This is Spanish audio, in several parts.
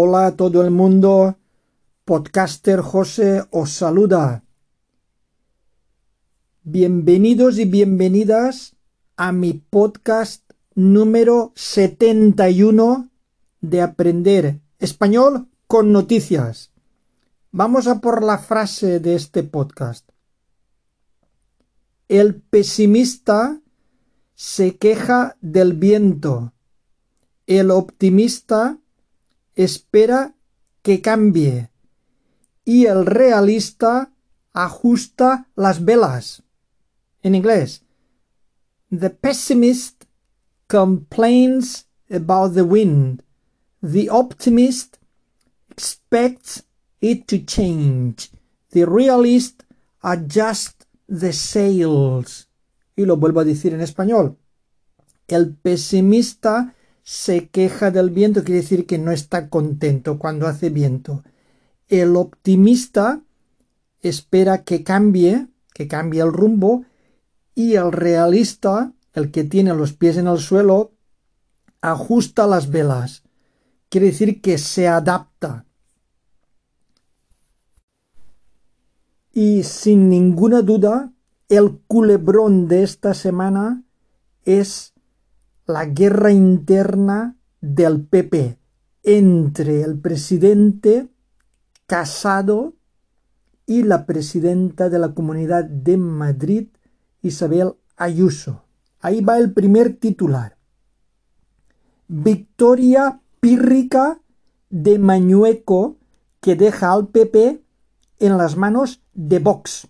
Hola a todo el mundo. Podcaster José os saluda. Bienvenidos y bienvenidas a mi podcast número 71 de Aprender Español con Noticias. Vamos a por la frase de este podcast. El pesimista se queja del viento. El optimista espera que cambie y el realista ajusta las velas. En inglés, the pessimist complains about the wind. The optimist expects it to change. The realist adjusts the sails. Y lo vuelvo a decir en español. El pesimista se queja del viento, quiere decir que no está contento cuando hace viento. El optimista espera que cambie, que cambie el rumbo, y el realista, el que tiene los pies en el suelo, ajusta las velas. Quiere decir que se adapta. Y sin ninguna duda, el culebrón de esta semana es la guerra interna del PP entre el presidente Casado y la presidenta de la Comunidad de Madrid, Isabel Ayuso. Ahí va el primer titular. Victoria pírrica de Mañueco que deja al PP en las manos de Vox.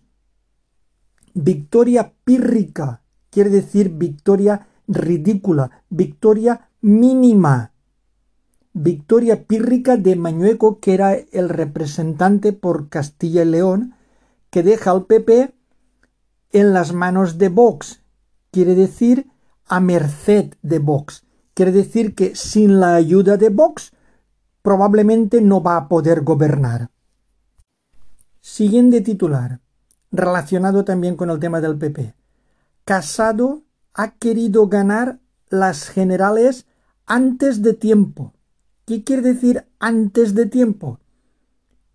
Victoria pírrica quiere decir victoria ridícula, victoria mínima. Victoria pírrica de Mañueco, que era el representante por Castilla y León, que deja al PP en las manos de Vox. Quiere decir a merced de Vox. Quiere decir que sin la ayuda de Vox probablemente no va a poder gobernar. Siguiente titular, relacionado también con el tema del PP. Casado ha querido ganar las generales antes de tiempo. ¿Qué quiere decir antes de tiempo?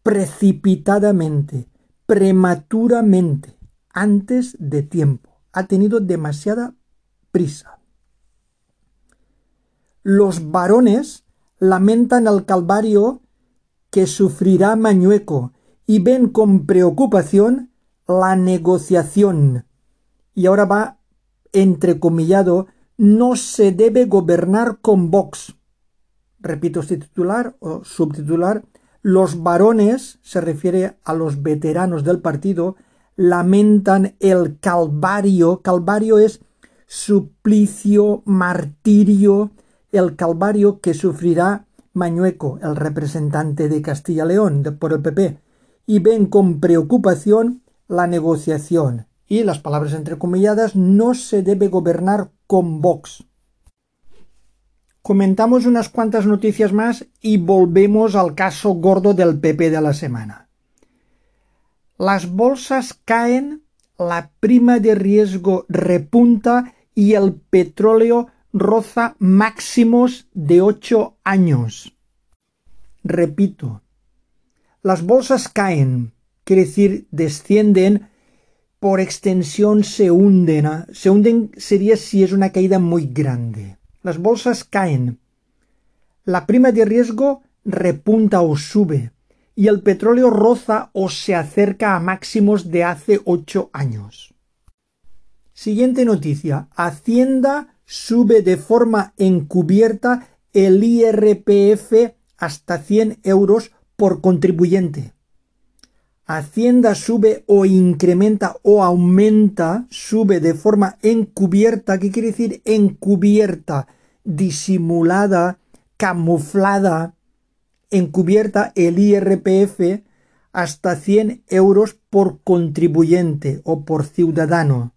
Precipitadamente, prematuramente, antes de tiempo. Ha tenido demasiada prisa. Los varones lamentan al calvario que sufrirá Mañueco y ven con preocupación la negociación. Y ahora va entrecomillado, no se debe gobernar con Vox. Repito este titular o subtitular. Los varones, se refiere a los veteranos del partido, lamentan el calvario. Calvario es suplicio, martirio, el calvario que sufrirá Mañueco, el representante de Castilla-León por el PP, y ven con preocupación la negociación y las palabras entrecomilladas no se debe gobernar con Vox. Comentamos unas cuantas noticias más y volvemos al caso gordo del PP de la semana. Las bolsas caen, la prima de riesgo repunta y el petróleo roza máximos de ocho años. Repito, las bolsas caen, quiere decir descienden por extensión se hunden. Se hunden sería si es una caída muy grande. Las bolsas caen. La prima de riesgo repunta o sube. Y el petróleo roza o se acerca a máximos de hace ocho años. Siguiente noticia. Hacienda sube de forma encubierta el IRPF hasta 100 euros por contribuyente. Hacienda sube o incrementa o aumenta, sube de forma encubierta. ¿Qué quiere decir encubierta? Disimulada, camuflada, encubierta el IRPF hasta 100 euros por contribuyente o por ciudadano.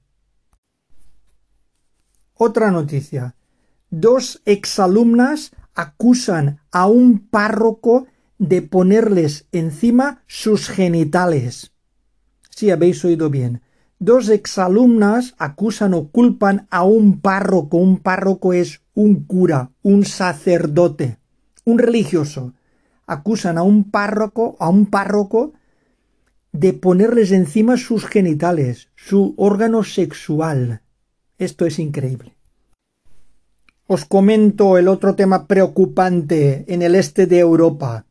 Otra noticia. Dos exalumnas acusan a un párroco de ponerles encima sus genitales. Si habéis oído bien. Dos exalumnas acusan o culpan a un párroco. Un párroco es un cura, un sacerdote, un religioso. acusan a un párroco, a un párroco de ponerles encima sus genitales, su órgano sexual. Esto es increíble. Os comento el otro tema preocupante en el este de Europa.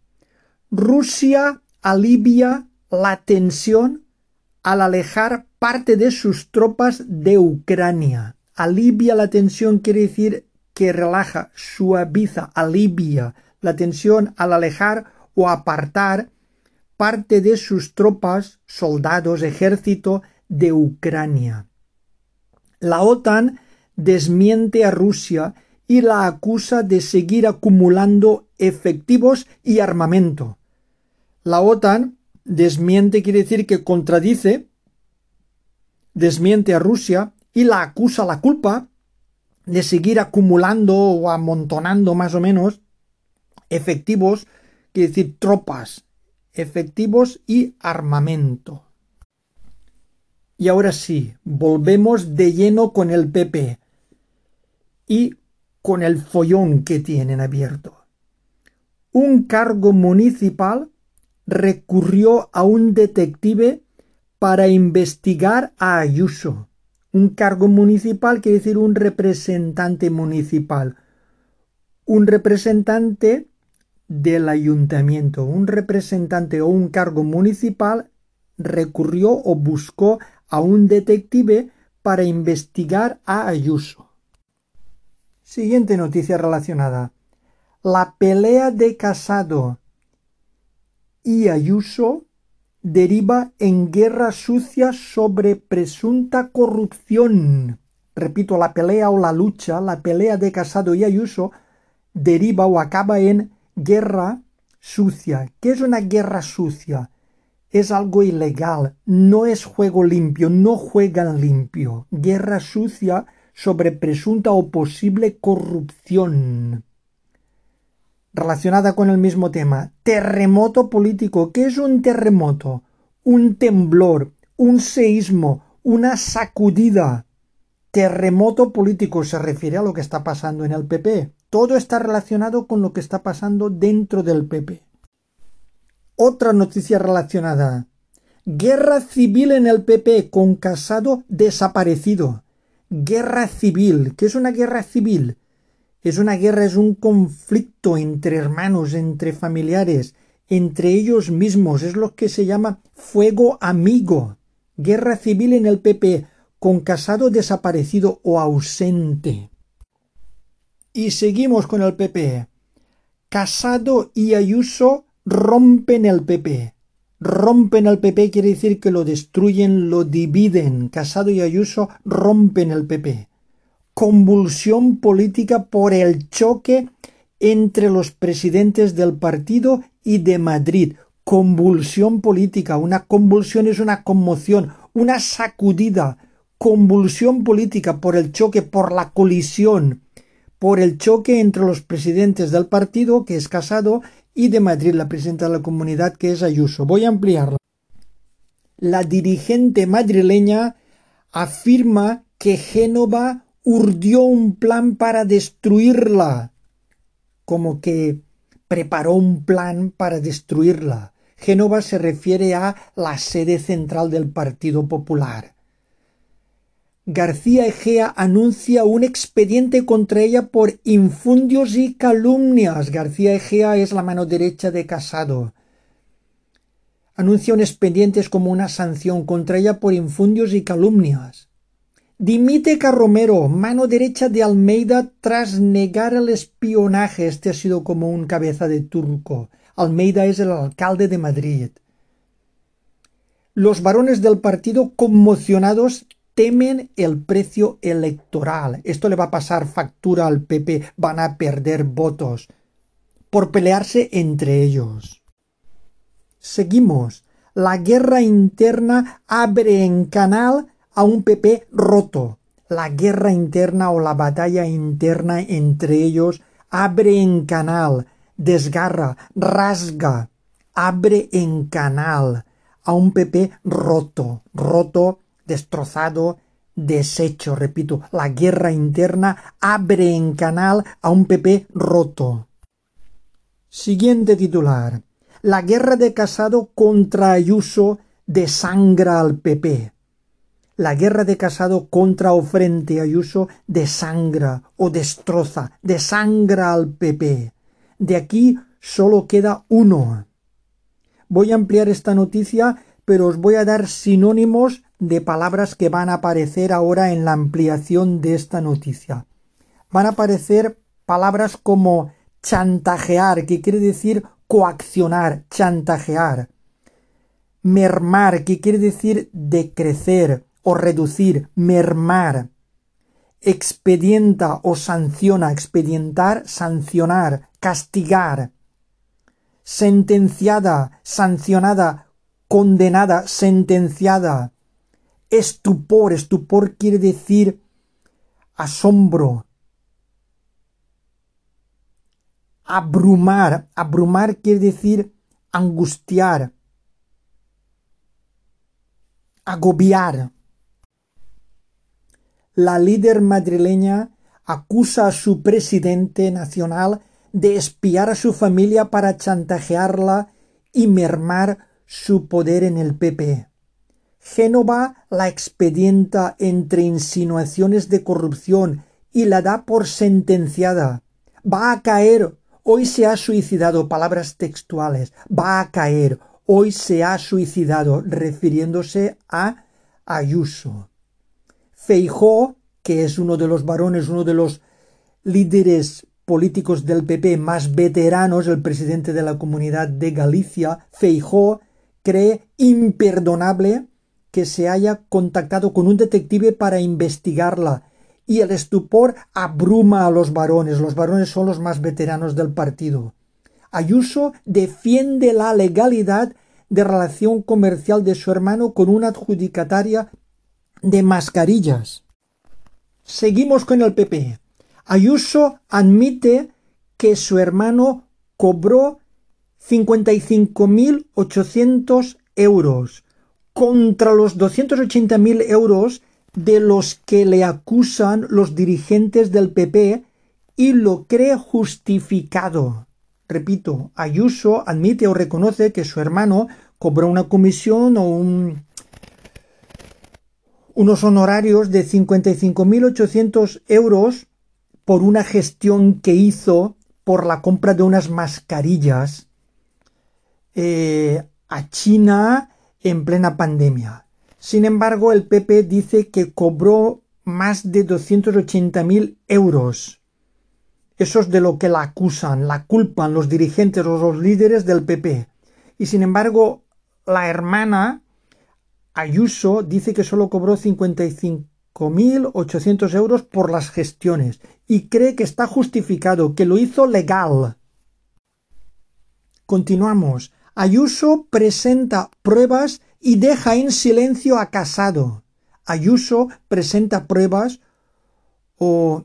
Rusia alivia la tensión al alejar parte de sus tropas de Ucrania. Alivia la tensión quiere decir que relaja, suaviza, alivia la tensión al alejar o apartar parte de sus tropas, soldados, ejército de Ucrania. La OTAN desmiente a Rusia y la acusa de seguir acumulando efectivos y armamento. La OTAN desmiente quiere decir que contradice, desmiente a Rusia y la acusa la culpa de seguir acumulando o amontonando más o menos efectivos, quiere decir tropas, efectivos y armamento. Y ahora sí, volvemos de lleno con el PP y con el follón que tienen abierto. Un cargo municipal recurrió a un detective para investigar a Ayuso. Un cargo municipal quiere decir un representante municipal. Un representante del ayuntamiento, un representante o un cargo municipal recurrió o buscó a un detective para investigar a Ayuso. Siguiente noticia relacionada. La pelea de Casado y Ayuso deriva en guerra sucia sobre presunta corrupción. Repito, la pelea o la lucha, la pelea de Casado y Ayuso deriva o acaba en guerra sucia. ¿Qué es una guerra sucia? Es algo ilegal, no es juego limpio, no juegan limpio. Guerra sucia sobre presunta o posible corrupción. Relacionada con el mismo tema, terremoto político. ¿Qué es un terremoto? Un temblor, un seísmo, una sacudida. Terremoto político se refiere a lo que está pasando en el PP. Todo está relacionado con lo que está pasando dentro del PP. Otra noticia relacionada. Guerra civil en el PP con Casado desaparecido. Guerra civil. ¿Qué es una guerra civil? Es una guerra, es un conflicto entre hermanos, entre familiares, entre ellos mismos. Es lo que se llama fuego amigo. Guerra civil en el PP con Casado desaparecido o ausente. Y seguimos con el PP. Casado y Ayuso rompen el PP. Rompen el PP quiere decir que lo destruyen, lo dividen. Casado y Ayuso rompen el PP. Convulsión política por el choque entre los presidentes del partido y de Madrid. Convulsión política. Una convulsión es una conmoción, una sacudida. Convulsión política por el choque, por la colisión por el choque entre los presidentes del partido, que es Casado, y de Madrid, la presidenta de la comunidad, que es Ayuso. Voy a ampliarlo. La dirigente madrileña afirma que Génova urdió un plan para destruirla, como que preparó un plan para destruirla. Génova se refiere a la sede central del Partido Popular. García Egea anuncia un expediente contra ella por infundios y calumnias. García Egea es la mano derecha de Casado. Anuncia un expediente como una sanción contra ella por infundios y calumnias. Dimite Carromero, mano derecha de Almeida, tras negar el espionaje. Este ha sido como un cabeza de turco. Almeida es el alcalde de Madrid. Los varones del partido conmocionados temen el precio electoral. Esto le va a pasar factura al PP, van a perder votos por pelearse entre ellos. Seguimos. La guerra interna abre en canal a un PP roto. La guerra interna o la batalla interna entre ellos abre en canal, desgarra, rasga, abre en canal a un PP roto, roto destrozado, deshecho, repito, la guerra interna abre en canal a un PP roto. Siguiente titular. La guerra de Casado contra Ayuso desangra al PP. La guerra de Casado contra o frente Ayuso desangra o destroza, desangra al PP. De aquí solo queda uno. Voy a ampliar esta noticia, pero os voy a dar sinónimos de palabras que van a aparecer ahora en la ampliación de esta noticia. Van a aparecer palabras como chantajear, que quiere decir coaccionar, chantajear. Mermar, que quiere decir decrecer o reducir, mermar. Expedienta o sanciona, expedientar, sancionar, castigar. Sentenciada, sancionada, condenada, sentenciada. Estupor, estupor quiere decir asombro, abrumar. Abrumar quiere decir angustiar, agobiar. La líder madrileña acusa a su presidente nacional de espiar a su familia para chantajearla y mermar su poder en el PP. Génova la expedienta entre insinuaciones de corrupción y la da por sentenciada. Va a caer Hoy se ha suicidado, palabras textuales, va a caer, hoy se ha suicidado, refiriéndose a Ayuso. Feijó, que es uno de los varones, uno de los líderes políticos del PP más veteranos, el presidente de la comunidad de Galicia, Feijó, cree imperdonable que se haya contactado con un detective para investigarla y el estupor abruma a los varones. Los varones son los más veteranos del partido. Ayuso defiende la legalidad de relación comercial de su hermano con una adjudicataria de mascarillas. Seguimos con el PP. Ayuso admite que su hermano cobró 55.800 euros contra los 280.000 euros de los que le acusan los dirigentes del PP y lo cree justificado. Repito, Ayuso admite o reconoce que su hermano cobró una comisión o un, unos honorarios de 55.800 euros por una gestión que hizo por la compra de unas mascarillas eh, a China en plena pandemia. Sin embargo, el PP dice que cobró más de 280.000 euros. Eso es de lo que la acusan, la culpan los dirigentes o los líderes del PP. Y sin embargo, la hermana Ayuso dice que solo cobró 55.800 euros por las gestiones y cree que está justificado, que lo hizo legal. Continuamos. Ayuso presenta pruebas y deja en silencio a Casado. Ayuso presenta pruebas o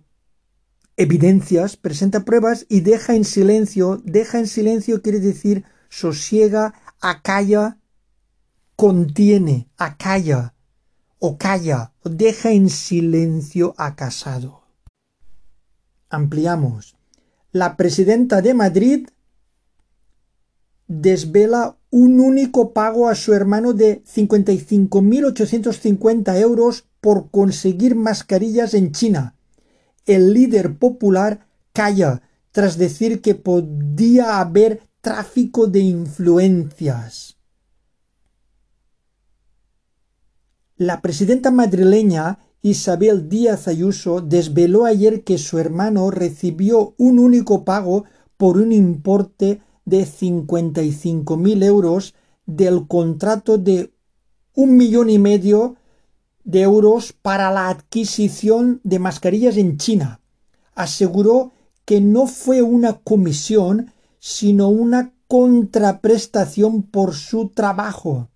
evidencias, presenta pruebas y deja en silencio. Deja en silencio quiere decir sosiega, acalla, contiene, acalla o calla, o deja en silencio a Casado. Ampliamos. La presidenta de Madrid desvela un único pago a su hermano de 55.850 euros por conseguir mascarillas en China. El líder popular calla tras decir que podía haber tráfico de influencias. La presidenta madrileña Isabel Díaz Ayuso desveló ayer que su hermano recibió un único pago por un importe de 55.000 euros del contrato de un millón y medio de euros para la adquisición de mascarillas en China. Aseguró que no fue una comisión, sino una contraprestación por su trabajo.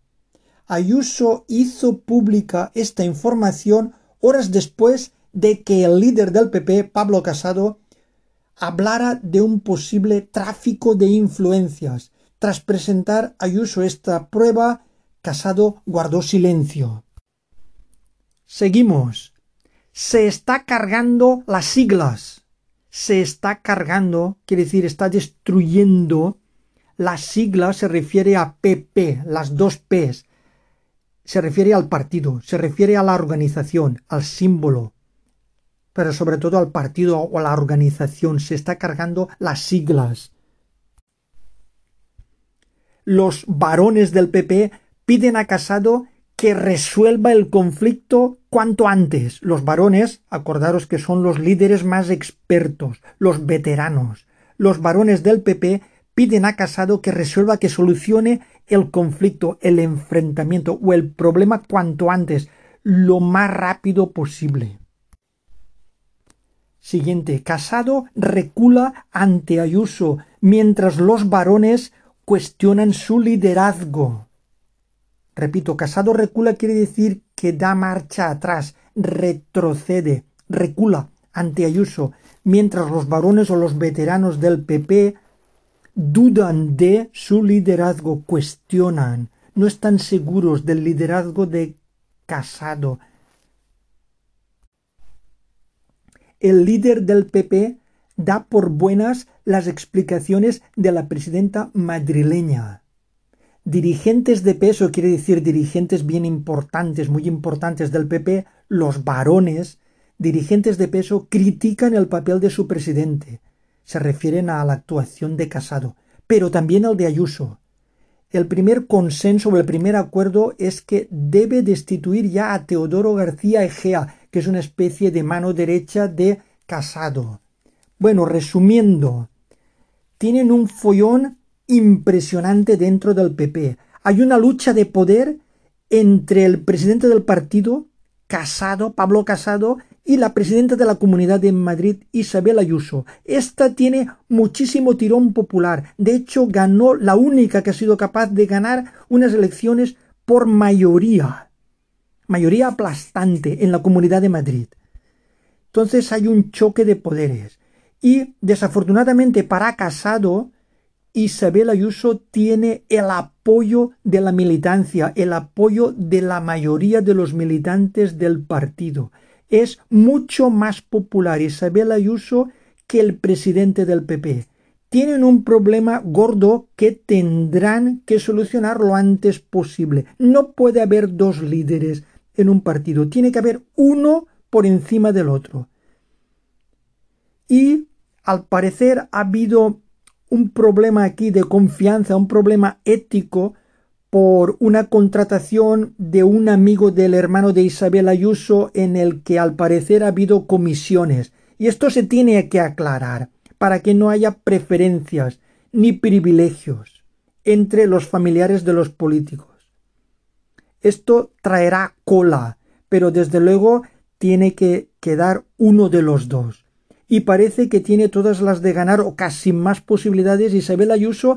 Ayuso hizo pública esta información horas después de que el líder del PP, Pablo Casado, hablara de un posible tráfico de influencias. Tras presentar Ayuso esta prueba, Casado guardó silencio. Seguimos. Se está cargando las siglas. se está cargando, quiere decir, está destruyendo. La sigla se refiere a PP, las dos Ps. Se refiere al partido, se refiere a la organización, al símbolo, pero sobre todo al partido o a la organización. Se está cargando las siglas. Los varones del PP piden a Casado que resuelva el conflicto cuanto antes. Los varones, acordaros que son los líderes más expertos, los veteranos. Los varones del PP piden a Casado que resuelva, que solucione el conflicto, el enfrentamiento o el problema cuanto antes, lo más rápido posible. Siguiente. Casado recula ante Ayuso, mientras los varones cuestionan su liderazgo. Repito, Casado recula quiere decir que da marcha atrás, retrocede, recula ante Ayuso, mientras los varones o los veteranos del PP dudan de su liderazgo, cuestionan, no están seguros del liderazgo de Casado. El líder del PP da por buenas las explicaciones de la presidenta madrileña. Dirigentes de peso, quiere decir dirigentes bien importantes, muy importantes del PP, los varones, dirigentes de peso, critican el papel de su presidente. Se refieren a la actuación de Casado, pero también al de Ayuso. El primer consenso o el primer acuerdo es que debe destituir ya a Teodoro García Egea, que es una especie de mano derecha de Casado. Bueno, resumiendo, tienen un follón impresionante dentro del PP. Hay una lucha de poder entre el presidente del partido, Casado, Pablo Casado, y la presidenta de la Comunidad de Madrid, Isabel Ayuso. Esta tiene muchísimo tirón popular. De hecho, ganó la única que ha sido capaz de ganar unas elecciones por mayoría. Mayoría aplastante en la Comunidad de Madrid. Entonces hay un choque de poderes. Y desafortunadamente para Casado, Isabel Ayuso tiene el apoyo de la militancia, el apoyo de la mayoría de los militantes del partido. Es mucho más popular Isabel Ayuso que el presidente del PP. Tienen un problema gordo que tendrán que solucionar lo antes posible. No puede haber dos líderes en un partido, tiene que haber uno por encima del otro. Y al parecer ha habido un problema aquí de confianza, un problema ético por una contratación de un amigo del hermano de Isabel Ayuso en el que al parecer ha habido comisiones. Y esto se tiene que aclarar para que no haya preferencias ni privilegios entre los familiares de los políticos. Esto traerá cola, pero desde luego tiene que quedar uno de los dos y parece que tiene todas las de ganar o casi más posibilidades Isabel Ayuso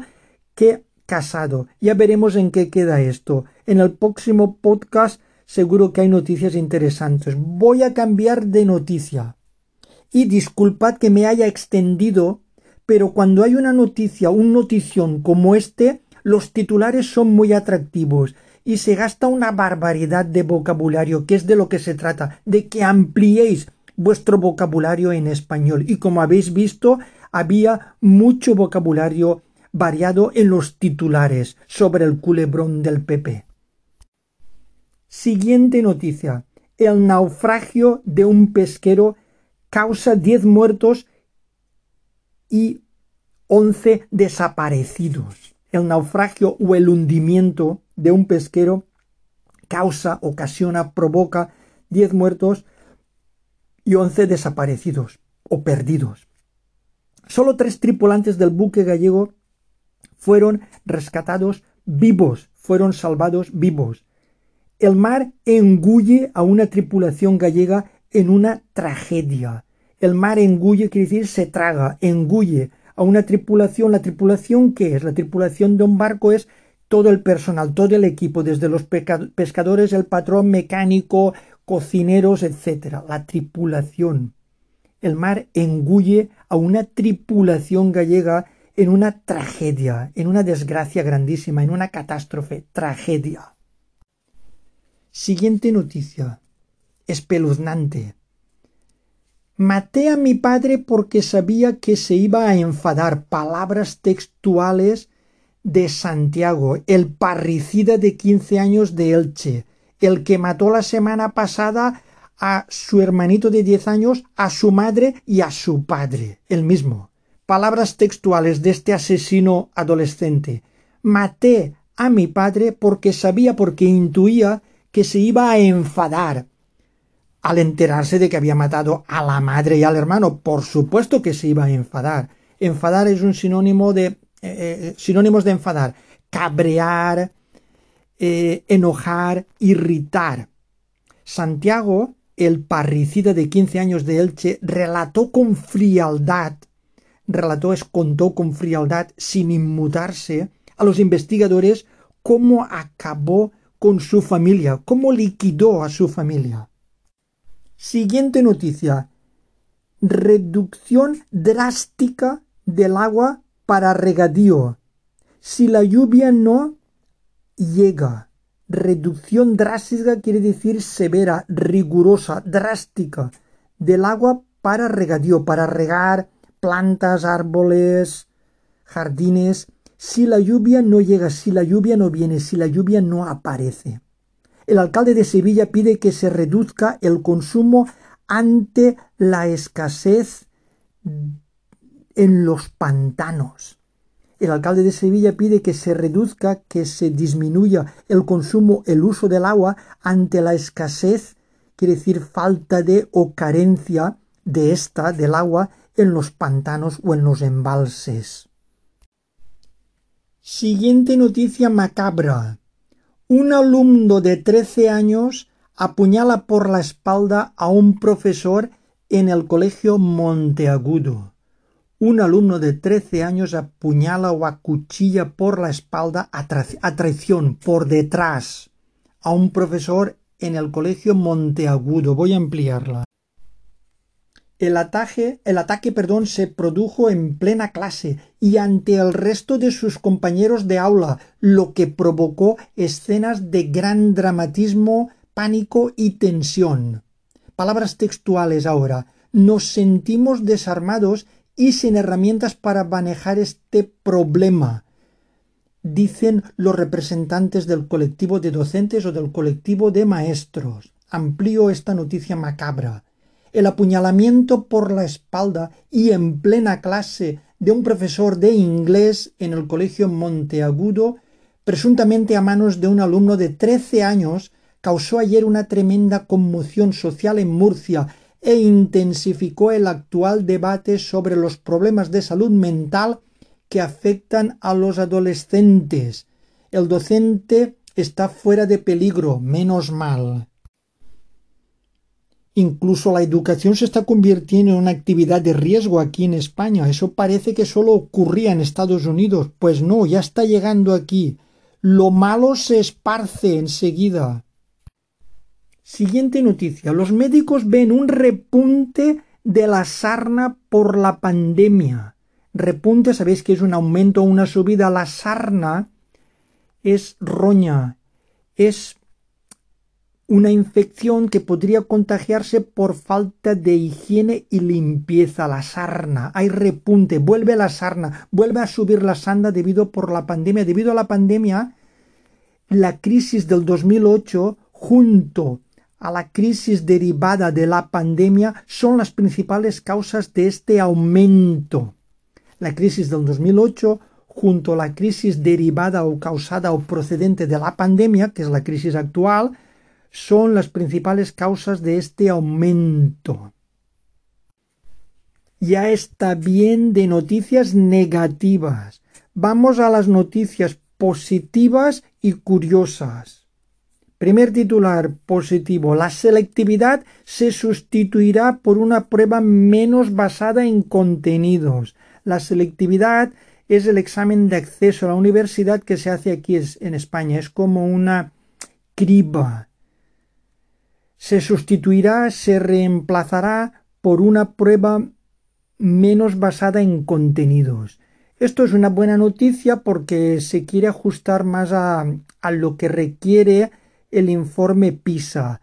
que Casado. Ya veremos en qué queda esto. En el próximo podcast seguro que hay noticias interesantes. Voy a cambiar de noticia. Y disculpad que me haya extendido, pero cuando hay una noticia, un notición como este, los titulares son muy atractivos y se gasta una barbaridad de vocabulario, que es de lo que se trata, de que ampliéis vuestro vocabulario en español. Y como habéis visto, había mucho vocabulario variado en los titulares sobre el culebrón del PP. Siguiente noticia. El naufragio de un pesquero causa 10 muertos y 11 desaparecidos. El naufragio o el hundimiento de un pesquero causa, ocasiona, provoca 10 muertos y once desaparecidos o perdidos. Solo tres tripulantes del buque gallego fueron rescatados vivos, fueron salvados vivos. El mar engulle a una tripulación gallega en una tragedia. El mar engulle quiere decir se traga, engulle a una tripulación. ¿La tripulación qué es? La tripulación de un barco es todo el personal, todo el equipo, desde los pescadores, el patrón mecánico, cocineros, etc. La tripulación. El mar engulle a una tripulación gallega en una tragedia, en una desgracia grandísima, en una catástrofe, tragedia. Siguiente noticia. Espeluznante. Maté a mi padre porque sabía que se iba a enfadar. Palabras textuales de Santiago, el parricida de quince años de Elche, el que mató la semana pasada a su hermanito de diez años, a su madre y a su padre, el mismo. Palabras textuales de este asesino adolescente. Maté a mi padre porque sabía, porque intuía que se iba a enfadar al enterarse de que había matado a la madre y al hermano. Por supuesto que se iba a enfadar. Enfadar es un sinónimo de eh, eh, sinónimos de enfadar. Cabrear, eh, enojar, irritar. Santiago, el parricida de 15 años de Elche, relató con frialdad, relató, es, contó con frialdad, sin inmutarse, a los investigadores cómo acabó con su familia, cómo liquidó a su familia. Siguiente noticia. Reducción drástica del agua para regadío. Si la lluvia no llega. Reducción drástica quiere decir severa, rigurosa, drástica del agua para regadío, para regar plantas, árboles, jardines. Si la lluvia no llega, si la lluvia no viene, si la lluvia no aparece. El alcalde de Sevilla pide que se reduzca el consumo ante la escasez en los pantanos. El alcalde de Sevilla pide que se reduzca, que se disminuya el consumo, el uso del agua ante la escasez, quiere decir falta de o carencia de esta, del agua, en los pantanos o en los embalses. Siguiente noticia macabra. Un alumno de 13 años apuñala por la espalda a un profesor en el colegio Monteagudo. Un alumno de 13 años apuñala o acuchilla por la espalda a, a traición, por detrás, a un profesor en el colegio Monteagudo. Voy a ampliarla. El ataque, el ataque perdón, se produjo en plena clase y ante el resto de sus compañeros de aula, lo que provocó escenas de gran dramatismo, pánico y tensión. Palabras textuales ahora. Nos sentimos desarmados y sin herramientas para manejar este problema, dicen los representantes del colectivo de docentes o del colectivo de maestros. Amplío esta noticia macabra el apuñalamiento por la espalda y en plena clase de un profesor de inglés en el colegio Monteagudo, presuntamente a manos de un alumno de trece años, causó ayer una tremenda conmoción social en Murcia e intensificó el actual debate sobre los problemas de salud mental que afectan a los adolescentes. El docente está fuera de peligro, menos mal. Incluso la educación se está convirtiendo en una actividad de riesgo aquí en España. Eso parece que solo ocurría en Estados Unidos. Pues no, ya está llegando aquí. Lo malo se esparce enseguida. Siguiente noticia. Los médicos ven un repunte de la sarna por la pandemia. Repunte, sabéis que es un aumento o una subida. La sarna es roña, es una infección que podría contagiarse por falta de higiene y limpieza. La sarna, hay repunte, vuelve la sarna, vuelve a subir la sanda debido por la pandemia. Debido a la pandemia, la crisis del 2008 junto a la crisis derivada de la pandemia son las principales causas de este aumento. La crisis del 2008 junto a la crisis derivada o causada o procedente de la pandemia, que es la crisis actual, son las principales causas de este aumento. Ya está bien de noticias negativas. Vamos a las noticias positivas y curiosas. Primer titular positivo. La selectividad se sustituirá por una prueba menos basada en contenidos. La selectividad es el examen de acceso a la universidad que se hace aquí en España. Es como una criba se sustituirá, se reemplazará por una prueba menos basada en contenidos. Esto es una buena noticia porque se quiere ajustar más a, lo que requiere el informe PISA.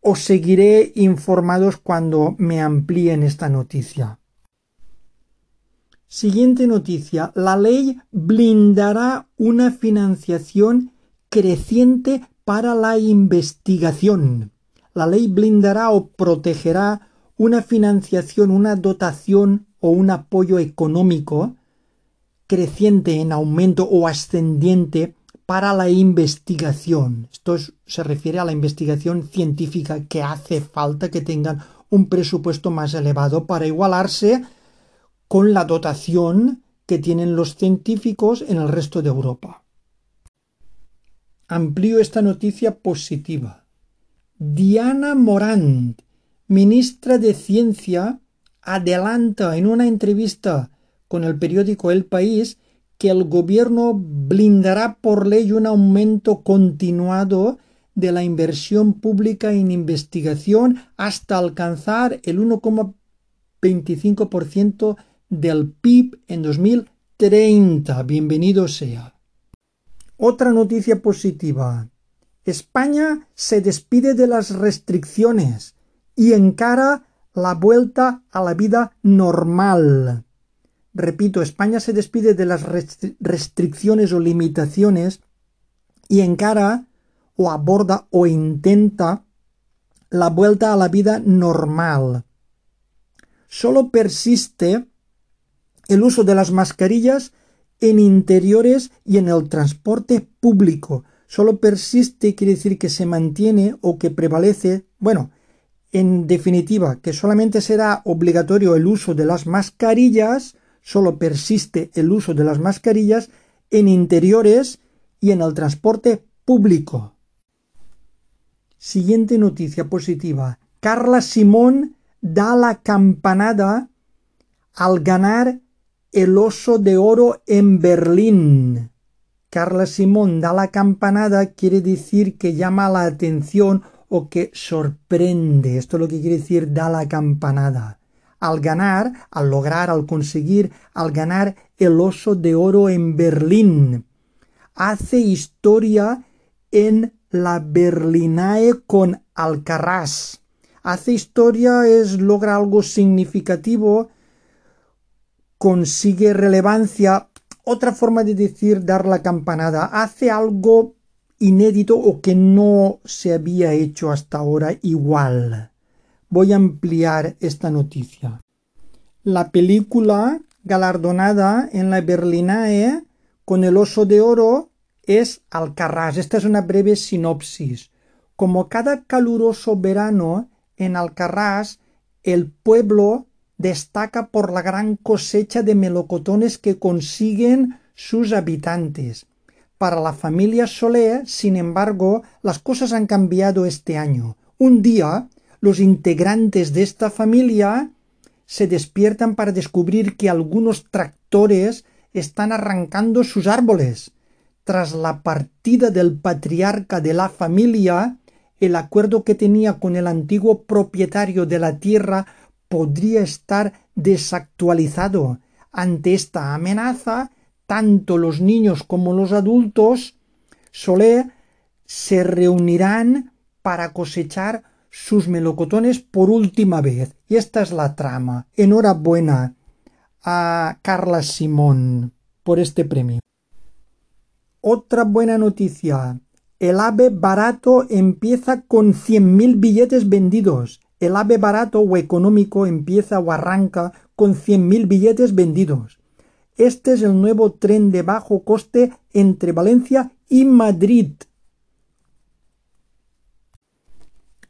os seguiré informados cuando me amplíen esta noticia. Siguiente noticia. La ley blindará una financiación creciente para la investigación. La ley blindará o protegerá una financiación, una dotación o un apoyo económico creciente en aumento o ascendiente para la investigación. Esto se refiere a la investigación científica que hace falta que tengan un presupuesto más elevado para igualarse con la dotación que tienen los científicos en el resto de Europa. Amplío esta noticia positiva. Diana Morant, ministra de Ciencia, adelanta en una entrevista con el periódico El País que el gobierno blindará por ley un aumento continuado de la inversión pública en investigación hasta alcanzar el 1,25% del PIB en 2030. Bienvenido sea. Otra noticia positiva. España se despide de las restricciones y encara la vuelta a la vida normal. Repito, España se despide de las restricciones o limitaciones y encara o aborda o intenta la vuelta a la vida normal. Solo persiste el uso de las mascarillas en interiores y en el transporte público. Solo persiste quiere decir que se mantiene o que prevalece, bueno, en definitiva, que solamente será obligatorio el uso de las mascarillas solo persiste el uso de las mascarillas en interiores y en el transporte público. Siguiente noticia positiva. Carla Simón da la campanada al ganar el oso de oro en Berlín. Carla Simón da la campanada quiere decir que llama la atención o que sorprende. Esto es lo que quiere decir da la campanada al ganar, al lograr, al conseguir, al ganar el oso de oro en Berlín. Hace historia en la Berlinae con Alcaraz. Hace historia es logra algo significativo, consigue relevancia. Otra forma de decir dar la campanada. Hace algo inédito o que no se había hecho hasta ahora igual voy a ampliar esta noticia. La película galardonada en la Berlinae con el oso de oro es Alcarrás. Esta es una breve sinopsis. Como cada caluroso verano en Alcarrás, el pueblo destaca por la gran cosecha de melocotones que consiguen sus habitantes. Para la familia Solé, sin embargo, las cosas han cambiado este año. Un día, los integrantes de esta familia se despiertan para descubrir que algunos tractores están arrancando sus árboles. Tras la partida del patriarca de la familia, el acuerdo que tenía con el antiguo propietario de la tierra podría estar desactualizado. Ante esta amenaza, tanto los niños como los adultos Solé se reunirán para cosechar sus melocotones por última vez. Y esta es la trama. Enhorabuena a Carla Simón por este premio. Otra buena noticia. El ave barato empieza con 100.000 billetes vendidos. El ave barato o económico empieza o arranca con 100.000 billetes vendidos. Este es el nuevo tren de bajo coste entre Valencia y Madrid.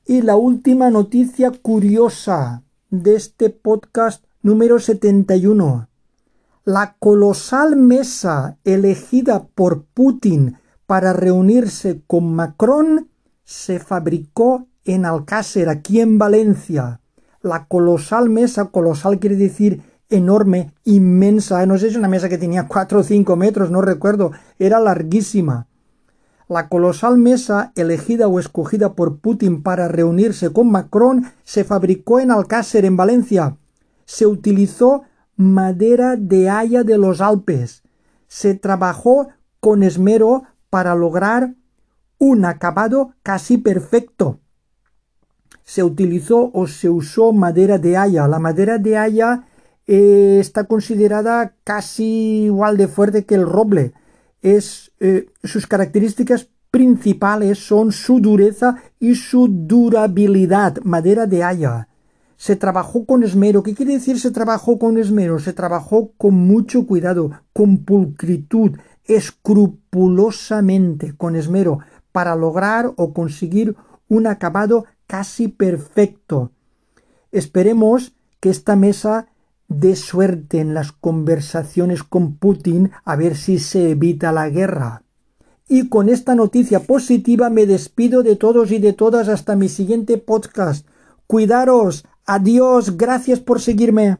Y la última noticia curiosa de este podcast número 71. La colosal mesa elegida por Putin para reunirse con Macron se fabricó en Alcácer, aquí en Valencia. La colosal mesa, colosal quiere decir enorme, inmensa, no sé si una mesa que tenía cuatro o cinco metros, no recuerdo, era larguísima. La colosal mesa elegida o escogida por Putin para reunirse con Macron se fabricó en Alcácer, en Valencia. Se utilizó madera de haya de los Alpes. Se trabajó con esmero para lograr un acabado casi perfecto. Se utilizó o se usó madera de haya. La madera de haya eh, está considerada casi igual de fuerte que el roble. Es, eh, sus características principales son su dureza y su durabilidad. Madera de haya. Se trabajó con esmero. ¿Qué quiere decir se trabajó con esmero? Se trabajó con mucho cuidado, con pulcritud, escrupulosamente, con esmero, para lograr o conseguir un acabado casi perfecto. Esperemos que esta mesa dé suerte en las conversaciones con Putin a ver si se evita la guerra. Y con esta noticia positiva me despido de todos y de todas hasta mi siguiente podcast. Cuidaros. Adiós. Gracias por seguirme.